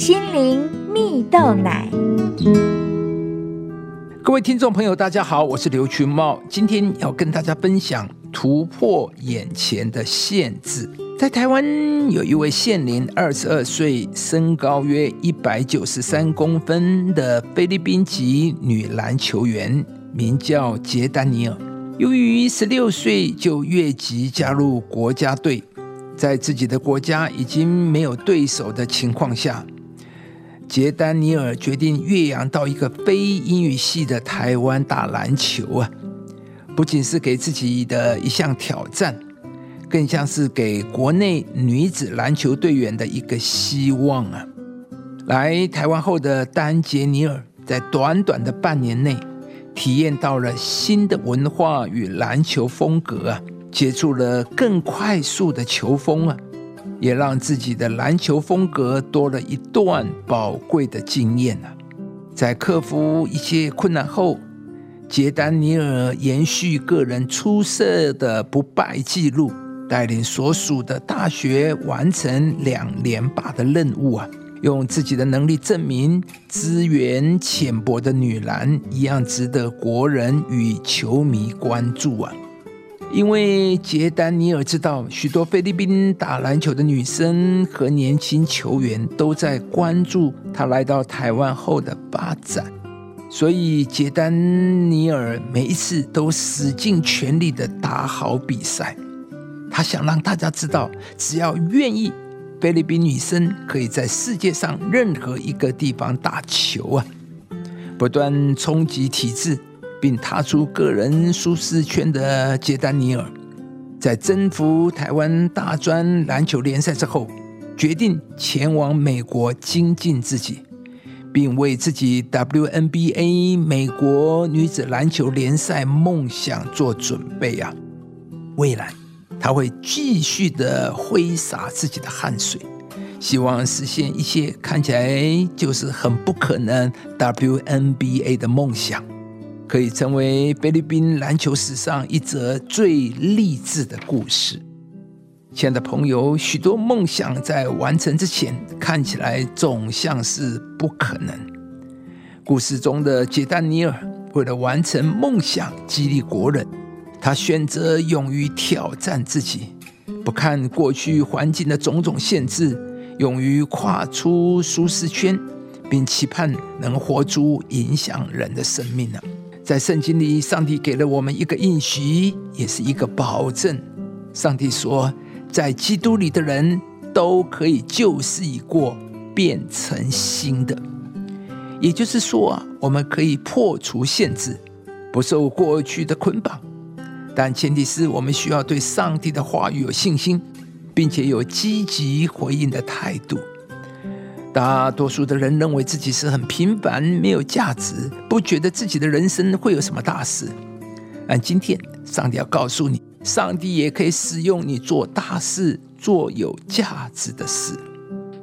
心灵蜜豆奶。各位听众朋友，大家好，我是刘群茂，今天要跟大家分享突破眼前的限制。在台湾有一位现年二十二岁、身高约一百九十三公分的菲律宾籍女篮球员，名叫杰丹尼尔。由于十六岁就越级加入国家队，在自己的国家已经没有对手的情况下，杰丹尼尔决定越洋到一个非英语系的台湾打篮球啊！不仅是给自己的一项挑战，更像是给国内女子篮球队员的一个希望啊！来台湾后的丹杰尼尔，在短短的半年内。体验到了新的文化与篮球风格啊，接触了更快速的球风啊，也让自己的篮球风格多了一段宝贵的经验啊。在克服一些困难后，杰丹尼尔延续个人出色的不败记录，带领所属的大学完成两连霸的任务啊。用自己的能力证明，资源浅薄的女篮一样值得国人与球迷关注啊！因为杰丹尼尔知道，许多菲律宾打篮球的女生和年轻球员都在关注他来到台湾后的发展，所以杰丹尼尔每一次都使尽全力的打好比赛。他想让大家知道，只要愿意。菲律宾女生可以在世界上任何一个地方打球啊！不断冲击体制，并踏出个人舒适圈的杰丹尼尔，在征服台湾大专篮球联赛之后，决定前往美国精进自己，并为自己 WNBA 美国女子篮球联赛梦想做准备啊！未来。他会继续的挥洒自己的汗水，希望实现一些看起来就是很不可能 WNBA 的梦想，可以成为菲律宾篮球史上一则最励志的故事。亲爱的朋友，许多梦想在完成之前看起来总像是不可能。故事中的杰丹尼尔为了完成梦想，激励国人。他选择勇于挑战自己，不看过去环境的种种限制，勇于跨出舒适圈，并期盼能活出影响人的生命呢？在圣经里，上帝给了我们一个应许，也是一个保证。上帝说，在基督里的人都可以旧事已过，变成新的。也就是说，我们可以破除限制，不受过去的捆绑。但前提是我们需要对上帝的话语有信心，并且有积极回应的态度。大多数的人认为自己是很平凡、没有价值，不觉得自己的人生会有什么大事。但今天，上帝要告诉你，上帝也可以使用你做大事、做有价值的事。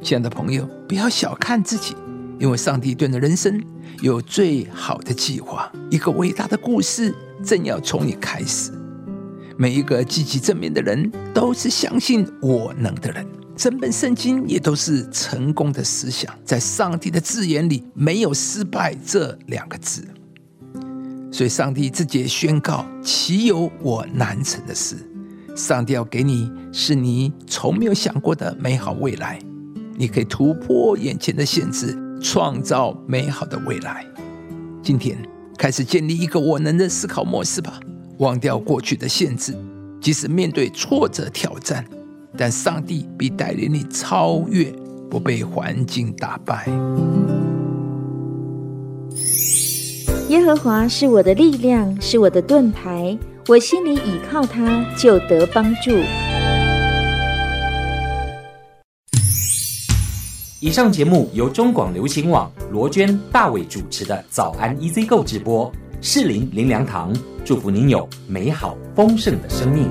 亲爱的朋友，不要小看自己，因为上帝对你的人生有最好的计划，一个伟大的故事。正要从你开始。每一个积极正面的人，都是相信我能的人。整本圣经也都是成功的思想。在上帝的字眼里，没有失败这两个字。所以，上帝自己也宣告：岂有我难成的事？上帝要给你，是你从没有想过的美好未来。你可以突破眼前的限制，创造美好的未来。今天。开始建立一个我能的思考模式吧，忘掉过去的限制。即使面对挫折挑战，但上帝必带领你超越，不被环境打败。耶和华是我的力量，是我的盾牌，我心里倚靠他，就得帮助。以上节目由中广流行网罗娟、大伟主持的《早安 EZ 购》直播，适林林良堂祝福您有美好丰盛的生命。